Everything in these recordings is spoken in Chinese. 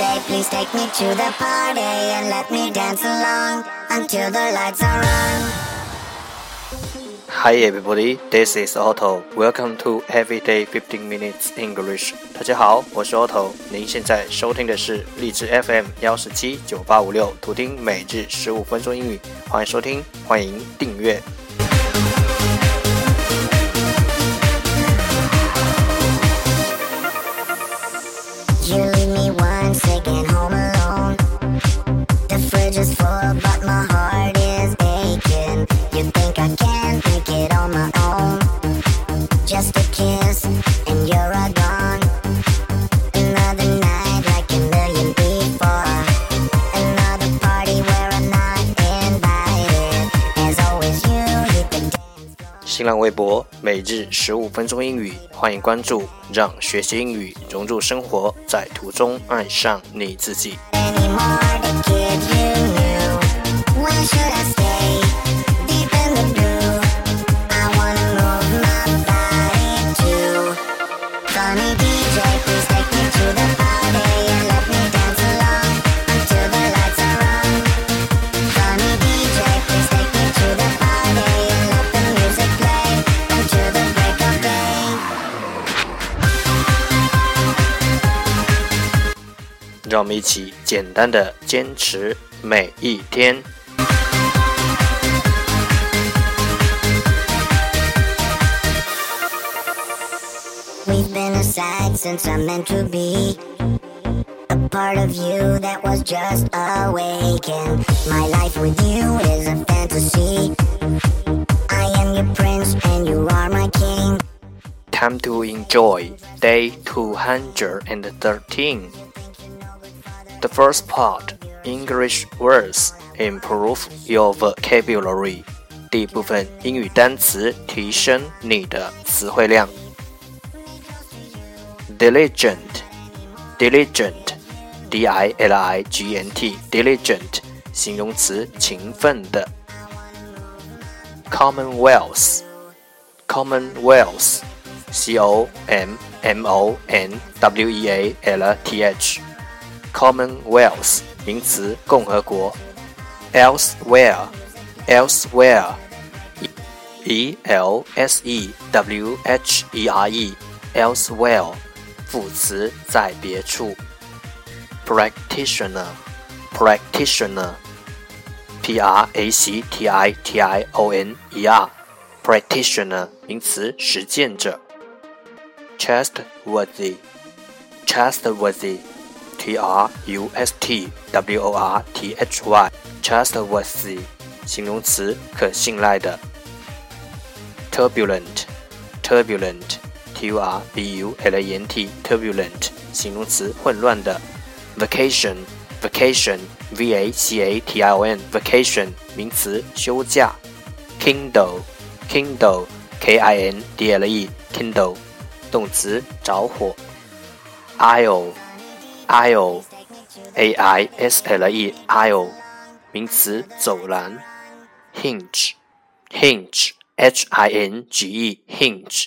Please take me to the party and let me dance along until the lights are on. Hi everybody, this is Otto. Welcome to Everyday 15 Minutes English. 大家好，我是 Otto。您现在收听的是荔枝 FM 幺十七九八五六，图听每日十五分钟英语。欢迎收听，欢迎订阅。The fridge is full, but my heart is aching. You think I can make it on my own? Just a kiss, and you're gone. Another night like a million before. Another party where I'm not invited. As always, you hit the dance floor. 新浪微博每日十五分钟英语，欢迎关注，让学习英语融入生活，在途中爱上你自己。anymore you 让我们一起简单的坚持每一天。since I'm meant to be. A part of you that was just awakened. My life with you is a fantasy. I am your prince and you are my king. Time to enjoy day 213. The first part English words improve your vocabulary. 第一部分英语单词提升你的词汇量。 Diligent, diligent, d-i-l-i-g-n-t, diligent 形容词，勤奋的。Commonwealth, Commonwealth, C-O-M-M-O-N-W-E-A-L-T-H, Commonwealth 名词，共和国。Elsewhere, elsewhere, E-L-S-E-W-H-E-R-E, elsewhere 副词，在别处。Practitioner, practitioner, P-R-A-C-T-I-T-I-O-N-E-R, practitioner 名词，实践者。Trustworthy, trustworthy, T-R-U-S-T-W-O-R-T-H-Y, trustworthy 形容词，可信赖的。turbulent，turbulent Turbulent, turbulent, 形容词，混乱的。Vacation, vacation, V-A-C-A-T-I-O-N, vacation 名词，休假。Kindle, kindle, K-I-N-D-L-E, kindle 动词，着火。Aisle, aisle, A-I-S-L-E, aisle 名词，走廊。Hinge, hinge, H-I-N-G-E, hinge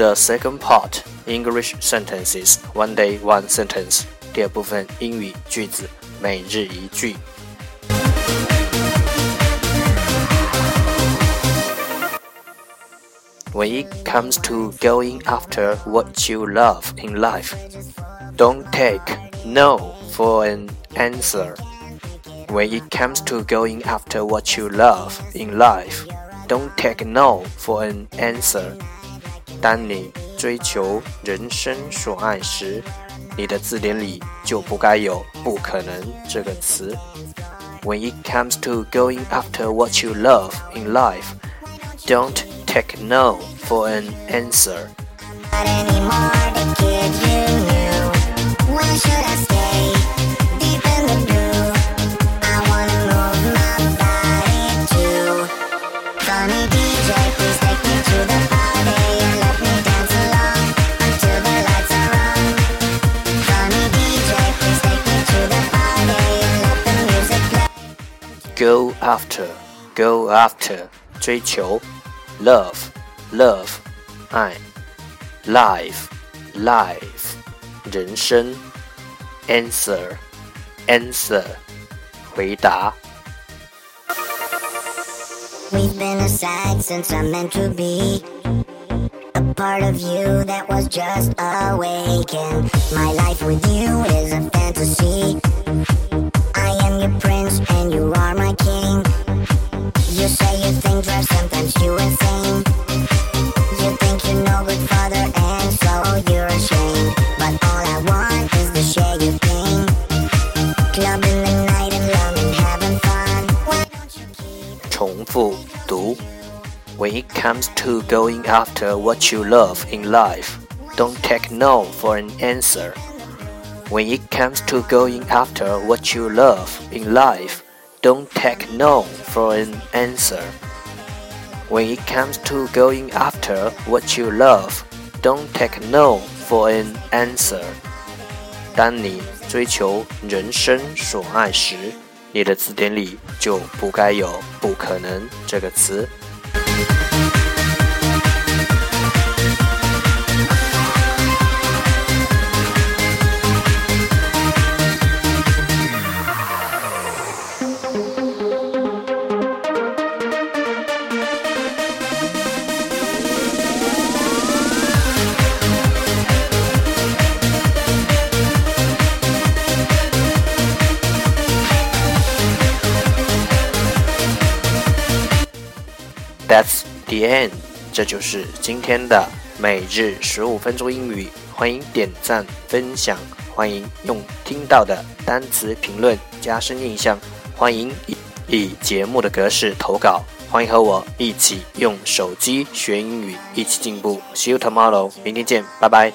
The second part English sentences one day one sentence 第二部分英语句子每日一句。When it comes to going after what you love in life, don't take no for an answer. When it comes to going after what you love in life, don't take no for an answer. 当你追求人生所爱时，你的字典里就不该有“不可能”这个词。When it comes to going after what you love in life, don't take no for an answer. go after, go after 追求，love, love 爱，life, life 人生，answer, answer 回答。We've been aside since I'm meant to be. A part of you that was just awakened. My life with you is a fantasy. comes to going after what you love in life, don't take no for an answer. When it comes to going after what you love in life, don't take no for an answer. When it comes to going after what you love, don't take no for an answer. 当你追求人生所爱时，你的字典里就不该有“不可能”这个词。 That's the end，这就是今天的每日十五分钟英语。欢迎点赞分享，欢迎用听到的单词评论加深印象，欢迎以以节目的格式投稿，欢迎和我一起用手机学英语，一起进步。See you tomorrow，明天见，拜拜。